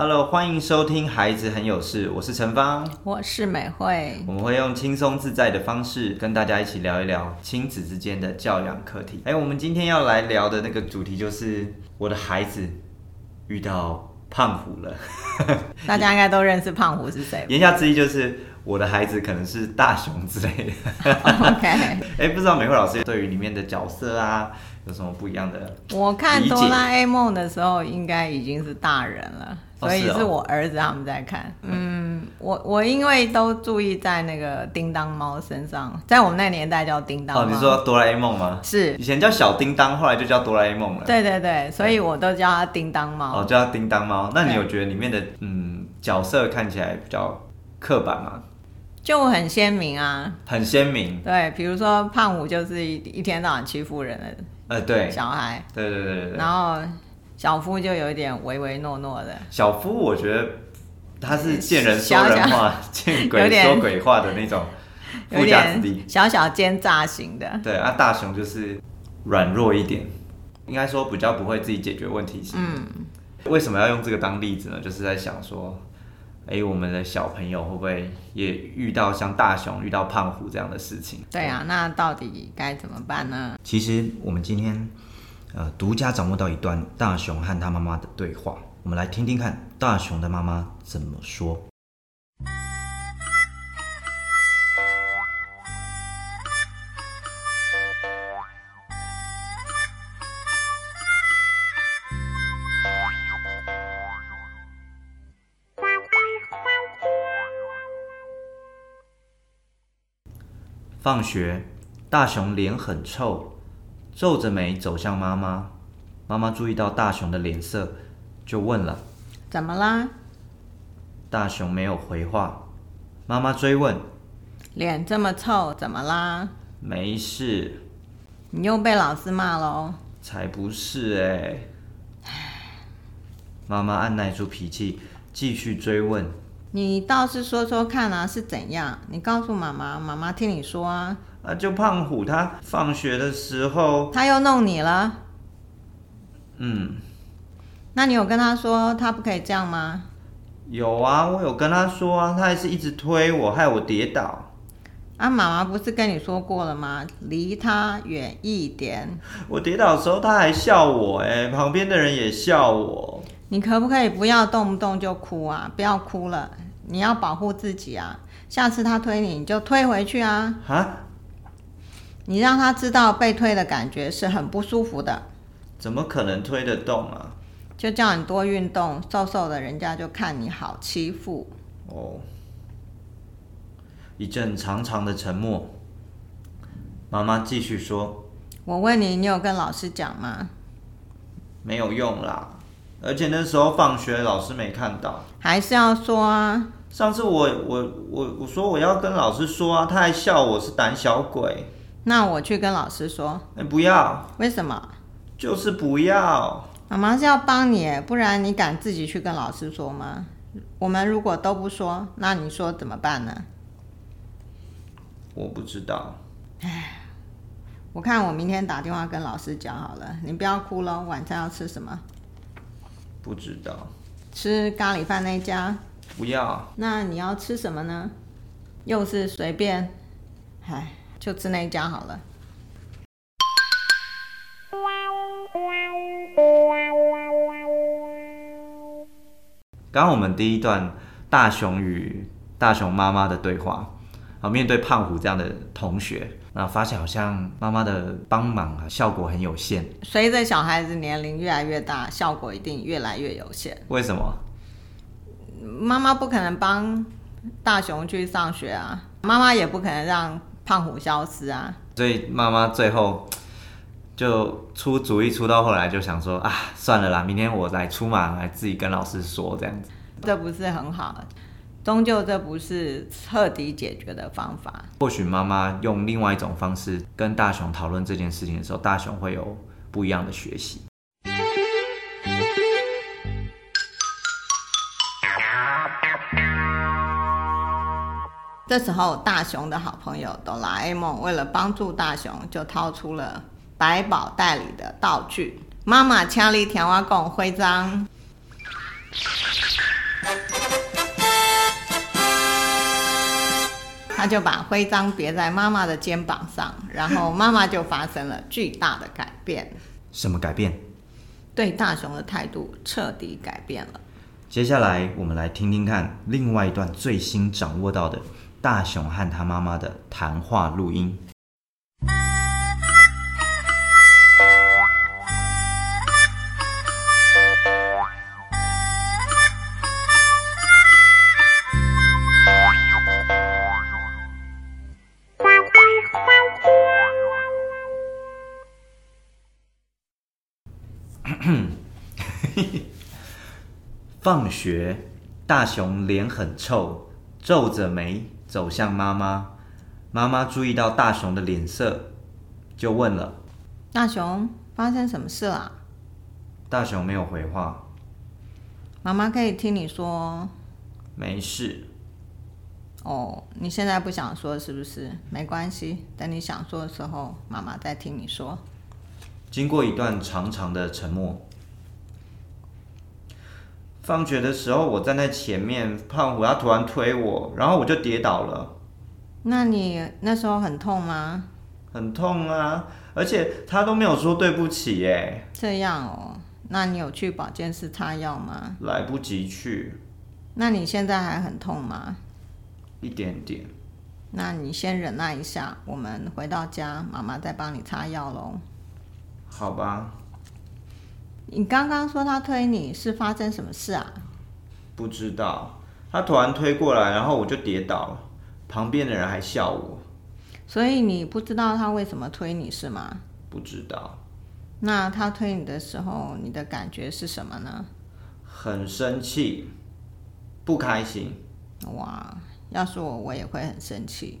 Hello，欢迎收听《孩子很有事》，我是陈芳，我是美惠。我们会用轻松自在的方式跟大家一起聊一聊亲子之间的教养课题。哎，我们今天要来聊的那个主题就是我的孩子遇到胖虎了。大家应该都认识胖虎是谁？言下之意就是我的孩子可能是大雄之类的。OK，哎，不知道美惠老师对于里面的角色啊有什么不一样的？我看哆啦 A 梦的时候，应该已经是大人了。所以是我儿子他们在看，嗯，我我因为都注意在那个叮当猫身上，在我们那年代叫叮当。哦，你说哆啦 A 梦吗？是，以前叫小叮当，后来就叫哆啦 A 梦了。对对对，所以我都叫它叮当猫。哦，叫它叮当猫。那你有觉得里面的嗯角色看起来比较刻板吗？就很鲜明啊，很鲜明。对，比如说胖虎就是一一天到晚欺负人的，呃，对，小孩。对对对对。然后。小夫就有一点唯唯诺诺的。小夫，我觉得他是见人说人话，见鬼说鬼话的那种富家子弟，小小奸诈型的。对啊，大雄就是软弱一点，应该说比较不会自己解决问题型。嗯。为什么要用这个当例子呢？就是在想说，哎，我们的小朋友会不会也遇到像大雄遇到胖虎这样的事情？对啊，那到底该怎么办呢？其实我们今天。呃，独家掌握到一段大雄和他妈妈的对话，我们来听听看大雄的妈妈怎么说。放学，大雄脸很臭。皱着眉走向妈妈，妈妈注意到大雄的脸色，就问了：“怎么啦？”大雄没有回话，妈妈追问：“脸这么臭，怎么啦？”“没事。”“你又被老师骂喽？”“才不是哎。”妈妈按耐住脾气，继续追问：“你倒是说说看啊，是怎样？你告诉妈妈，妈妈听你说啊。”啊，就胖虎他放学的时候，他又弄你了。嗯，那你有跟他说他不可以这样吗？有啊，我有跟他说啊，他还是一直推我，害我跌倒。啊，妈妈不是跟你说过了吗？离他远一点。我跌倒的时候他还笑我，哎，旁边的人也笑我。你可不可以不要动不动就哭啊？不要哭了，你要保护自己啊！下次他推你，你就推回去啊！啊？你让他知道被推的感觉是很不舒服的，怎么可能推得动啊？就叫你多运动，瘦瘦的，人家就看你好欺负。哦，一阵长长的沉默，妈妈继续说：“我问你，你有跟老师讲吗？”没有用啦，而且那时候放学老师没看到，还是要说啊。上次我我我我说我要跟老师说啊，他还笑我是胆小鬼。那我去跟老师说。哎，不要！为什么？就是不要。妈妈是要帮你，不然你敢自己去跟老师说吗？我们如果都不说，那你说怎么办呢？我不知道。哎，我看我明天打电话跟老师讲好了。你不要哭了。晚餐要吃什么？不知道。吃咖喱饭那家？不要。那你要吃什么呢？又是随便。唉。就吃那一家好了。刚刚我们第一段大熊与大熊妈妈的对话，啊，面对胖虎这样的同学，那发现好像妈妈的帮忙啊，效果很有限。随着小孩子年龄越来越大，效果一定越来越有限。为什么？妈妈不可能帮大雄去上学啊，妈妈也不可能让。胖虎消失啊！所以妈妈最后就出主意，出到后来就想说啊，算了啦，明天我来出马，来自己跟老师说这样子。这不是很好，终究这不是彻底解决的方法。或许妈妈用另外一种方式跟大雄讨论这件事情的时候，大雄会有不一样的学习。这时候，大雄的好朋友哆啦 A 梦为了帮助大雄，就掏出了百宝袋里的道具——妈妈枪里甜蛙贡徽章。他就把徽章别在妈妈的肩膀上，然后妈妈就发生了巨大的改变。什么改变？对大雄的态度彻底改变了。接下来我们来听听看另外一段最新掌握到的大雄和他妈妈的谈话录音。放学，大雄脸很臭，皱着眉走向妈妈。妈妈注意到大雄的脸色，就问了：“大雄，发生什么事了？”大雄没有回话。妈妈可以听你说。没事。哦，你现在不想说是不是？没关系，等你想说的时候，妈妈再听你说。经过一段长长的沉默，放学的时候，我站在前面，胖虎他突然推我，然后我就跌倒了。那你那时候很痛吗？很痛啊，而且他都没有说对不起耶。这样哦，那你有去保健室擦药吗？来不及去。那你现在还很痛吗？一点点。那你先忍耐一下，我们回到家，妈妈再帮你擦药喽。好吧，你刚刚说他推你是发生什么事啊？不知道，他突然推过来，然后我就跌倒了，旁边的人还笑我。所以你不知道他为什么推你是吗？不知道。那他推你的时候，你的感觉是什么呢？很生气，不开心。哇，要是我，我也会很生气。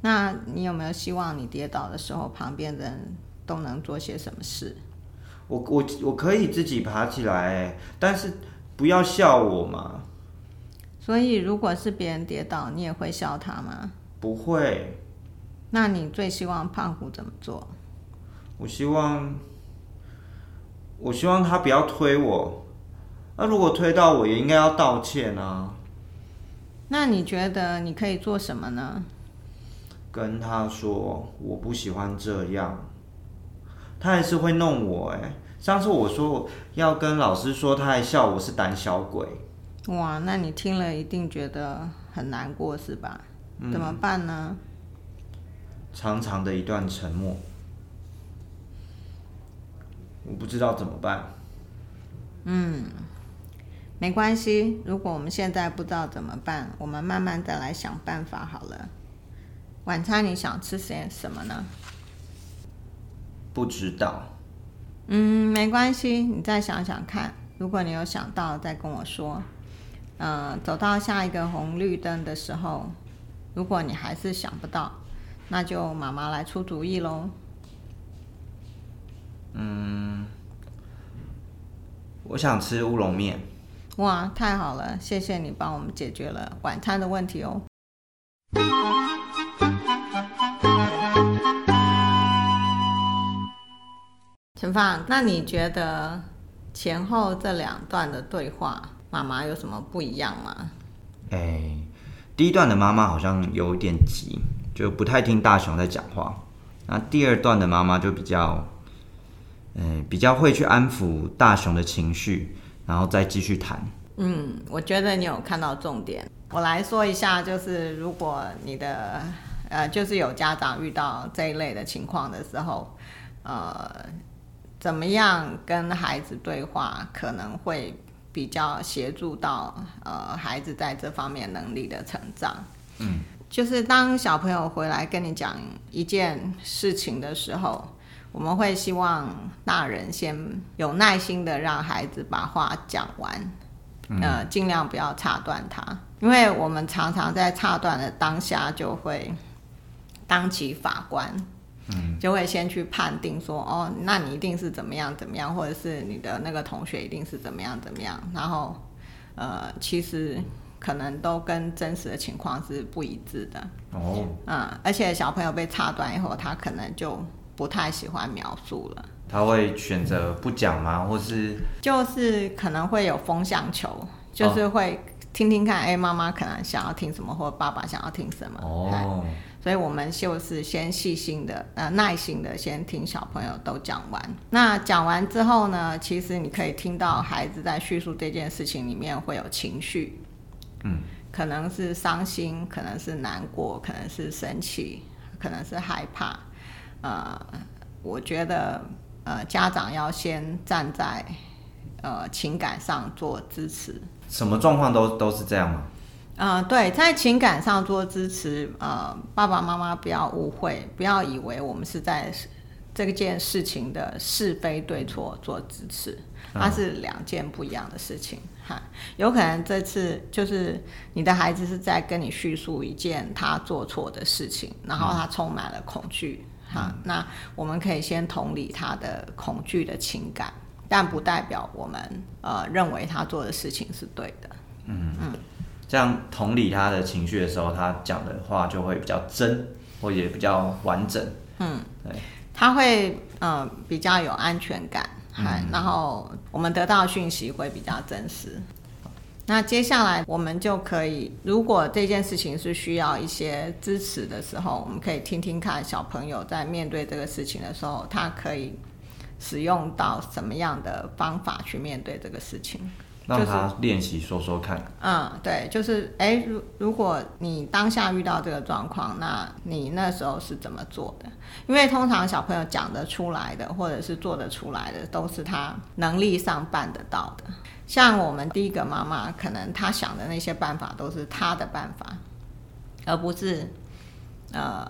那你有没有希望你跌倒的时候，旁边的人？都能做些什么事？我我我可以自己爬起来，但是不要笑我嘛。所以，如果是别人跌倒，你也会笑他吗？不会。那你最希望胖虎怎么做？我希望，我希望他不要推我。那如果推到我，也应该要道歉啊。那你觉得你可以做什么呢？跟他说我不喜欢这样。他还是会弄我哎！上次我说要跟老师说，他还笑我是胆小鬼。哇，那你听了一定觉得很难过是吧？怎么办呢？长长的一段沉默，我不知道怎么办。嗯，没关系。如果我们现在不知道怎么办，我们慢慢再来想办法好了。晚餐你想吃些什么呢？不知道，嗯，没关系，你再想想看。如果你有想到，再跟我说。嗯，走到下一个红绿灯的时候，如果你还是想不到，那就妈妈来出主意喽。嗯，我想吃乌龙面。哇，太好了，谢谢你帮我们解决了晚餐的问题哦。陈放，那你觉得前后这两段的对话，妈妈有什么不一样吗？哎，第一段的妈妈好像有点急，就不太听大雄在讲话。那第二段的妈妈就比较，嗯，比较会去安抚大雄的情绪，然后再继续谈。嗯，我觉得你有看到重点。我来说一下，就是如果你的呃，就是有家长遇到这一类的情况的时候，呃。怎么样跟孩子对话，可能会比较协助到呃孩子在这方面能力的成长。嗯，就是当小朋友回来跟你讲一件事情的时候，我们会希望大人先有耐心的让孩子把话讲完，呃，尽量不要插断他，因为我们常常在插断的当下就会当起法官。就会先去判定说，哦，那你一定是怎么样怎么样，或者是你的那个同学一定是怎么样怎么样，然后，呃，其实可能都跟真实的情况是不一致的。哦，嗯，而且小朋友被插断以后，他可能就不太喜欢描述了。他会选择不讲吗？或是就是可能会有风向球。就是会听听看，哎，妈妈可能想要听什么，或爸爸想要听什么。哦。所以我们就是先细心的，呃，耐心的先听小朋友都讲完。那讲完之后呢，其实你可以听到孩子在叙述这件事情里面会有情绪，嗯，可能是伤心，可能是难过，可能是生气，可能是害怕。呃，我觉得，呃，家长要先站在呃情感上做支持。什么状况都都是这样吗？嗯，对，在情感上做支持，呃，爸爸妈妈不要误会，不要以为我们是在这件事情的是非对错做支持，它是两件不一样的事情。哈，有可能这次就是你的孩子是在跟你叙述一件他做错的事情，然后他充满了恐惧，哈，那我们可以先同理他的恐惧的情感，但不代表我们呃认为他做的事情是对的。嗯嗯。这样同理他的情绪的时候，他讲的话就会比较真，或者比较完整。嗯，对，他会嗯比较有安全感，然后我们得到讯息会比较真实。那接下来我们就可以，如果这件事情是需要一些支持的时候，我们可以听听看小朋友在面对这个事情的时候，他可以使用到什么样的方法去面对这个事情。让他练习说说看。嗯，对，就是哎，如如果你当下遇到这个状况，那你那时候是怎么做的？因为通常小朋友讲得出来的，或者是做得出来的，都是他能力上办得到的。像我们第一个妈妈，可能她想的那些办法都是她的办法，而不是呃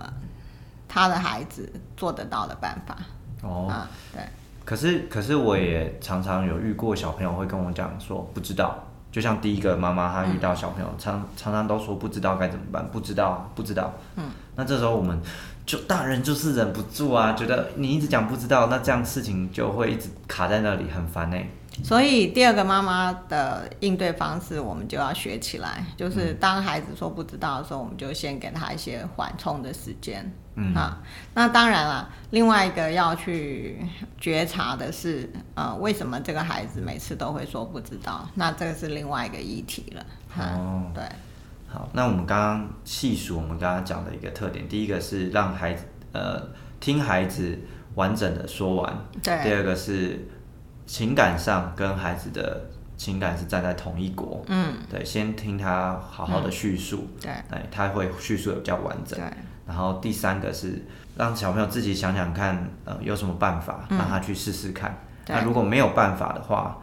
她的孩子做得到的办法。哦，啊，对。可是，可是我也常常有遇过小朋友会跟我讲说不知道，就像第一个妈妈她遇到小朋友，常常常都说不知道该怎么办，不知道，不知道。嗯，那这时候我们就大人就是忍不住啊，觉得你一直讲不知道，那这样事情就会一直卡在那里，很烦哎。所以第二个妈妈的应对方式，我们就要学起来，就是当孩子说不知道的时候，我们就先给他一些缓冲的时间。嗯啊，那当然了，另外一个要去觉察的是，呃，为什么这个孩子每次都会说不知道？那这个是另外一个议题了。哦，对。好，那我们刚刚细数我们刚刚讲的一个特点，第一个是让孩子呃听孩子完整的说完。对。第二个是情感上跟孩子的情感是站在同一国。嗯。对，先听他好好的叙述。对。哎，他会叙述的比较完整。对。然后第三个是让小朋友自己想想看，呃，有什么办法让他去试试看。那如果没有办法的话，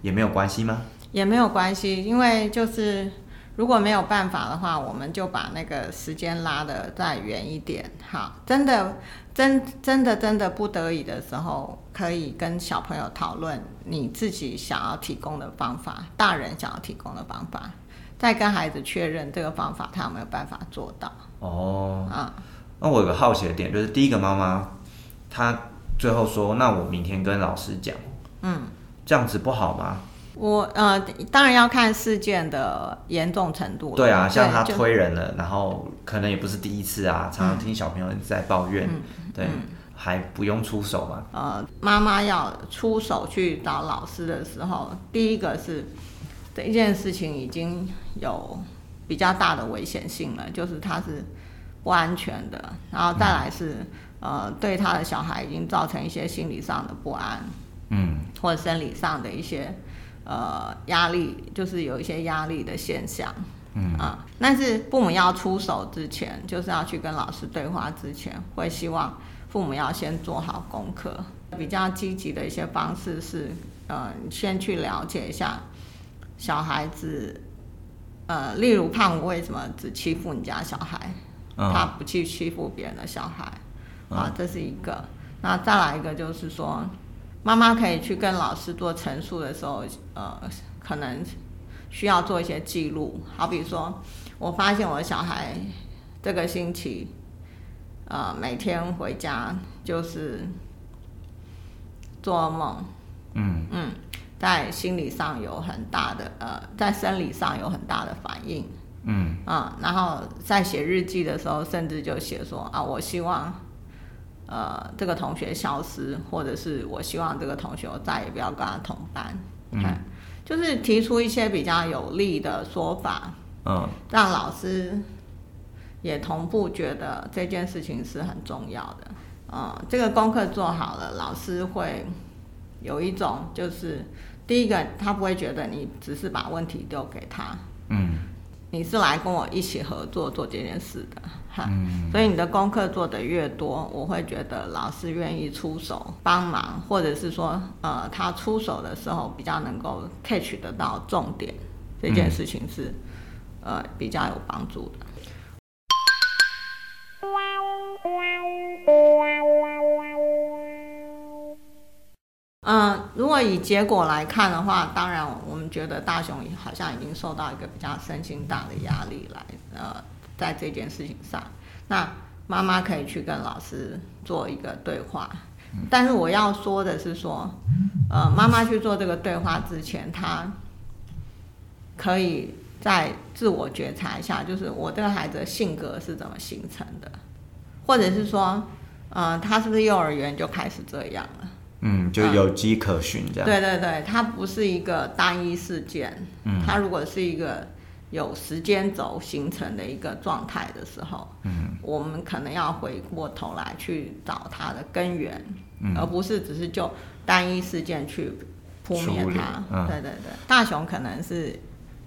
也没有关系吗？也没有关系，因为就是如果没有办法的话，我们就把那个时间拉的再远一点。好，真的真真的真的不得已的时候，可以跟小朋友讨论你自己想要提供的方法，大人想要提供的方法。再跟孩子确认这个方法，他有没有办法做到？哦，啊，那我有个好奇的点，就是第一个妈妈，她最后说：“那我明天跟老师讲。”嗯，这样子不好吗？我呃，当然要看事件的严重程度。对啊，像他推人了，然后可能也不是第一次啊，常常听小朋友在抱怨，对，还不用出手嘛。呃，妈妈要出手去找老师的时候，第一个是。这一件事情已经有比较大的危险性了，就是它是不安全的，然后再来是呃对他的小孩已经造成一些心理上的不安，嗯，或者生理上的一些呃压力，就是有一些压力的现象，嗯啊，但是父母要出手之前，就是要去跟老师对话之前，会希望父母要先做好功课，比较积极的一些方式是呃先去了解一下。小孩子，呃，例如胖虎为什么只欺负你家小孩，他不去欺负别人的小孩，啊，这是一个。那再来一个就是说，妈妈可以去跟老师做陈述的时候，呃，可能需要做一些记录。好比说，我发现我的小孩这个星期，呃，每天回家就是做噩梦，嗯嗯。在心理上有很大的呃，在生理上有很大的反应，嗯。啊，然后在写日记的时候，甚至就写说啊，我希望呃这个同学消失，或者是我希望这个同学我再也不要跟他同班，嗯，就是提出一些比较有利的说法，嗯，让老师也同步觉得这件事情是很重要的。嗯，这个功课做好了，老师会有一种就是第一个，他不会觉得你只是把问题丢给他，嗯。你是来跟我一起合作做这件事的，哈，所以你的功课做得越多，我会觉得老师愿意出手帮忙，或者是说，呃，他出手的时候比较能够 catch 得到重点，这件事情是，呃，比较有帮助的。嗯，如果以结果来看的话，当然我们觉得大雄好像已经受到一个比较身心大的压力来，呃，在这件事情上，那妈妈可以去跟老师做一个对话。但是我要说的是说，呃，妈妈去做这个对话之前，她可以在自我觉察一下，就是我这个孩子的性格是怎么形成的，或者是说，嗯，他是不是幼儿园就开始这样了？嗯，就有迹可循这样。对对对，它不是一个单一事件。嗯，它如果是一个有时间轴形成的一个状态的时候，嗯，我们可能要回过头来去找它的根源，而不是只是就单一事件去扑灭它。对对对，大雄可能是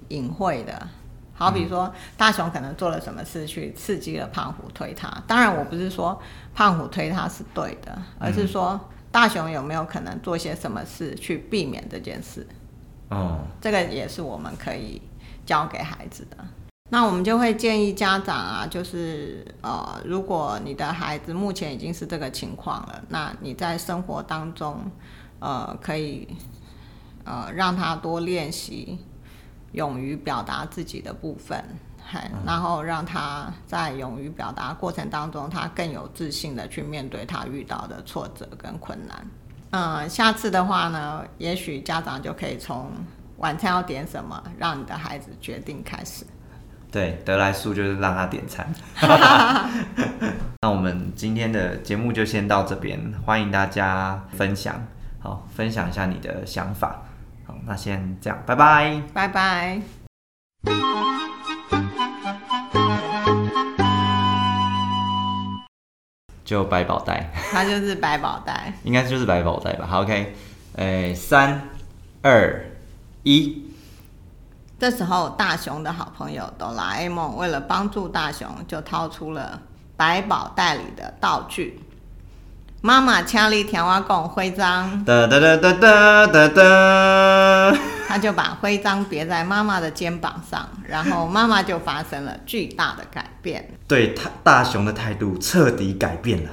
隐晦的，好比说大雄可能做了什么事去刺激了胖虎推他。当然，我不是说胖虎推他是对的，而是说。大雄有没有可能做些什么事去避免这件事？哦，这个也是我们可以教给孩子的。那我们就会建议家长啊，就是呃，如果你的孩子目前已经是这个情况了，那你在生活当中，呃，可以呃让他多练习勇于表达自己的部分。然后让他在勇于表达过程当中，他更有自信的去面对他遇到的挫折跟困难。嗯，下次的话呢，也许家长就可以从晚餐要点什么，让你的孩子决定开始。对，得来速就是让他点餐。那我们今天的节目就先到这边，欢迎大家分享，好，分享一下你的想法。好，那先这样，拜拜，拜拜。就百宝袋，它就是百宝袋，应该就是百宝袋吧。好，OK，诶，三、二、一。这时候，大雄的好朋友哆啦 A 梦为了帮助大雄，就掏出了百宝袋里的道具。妈妈掐了一条阿贡徽章，哒哒哒哒哒哒哒，他就把徽章别在妈妈的肩膀上，然后妈妈就发生了巨大的改变，对他大雄的态度彻底改变了。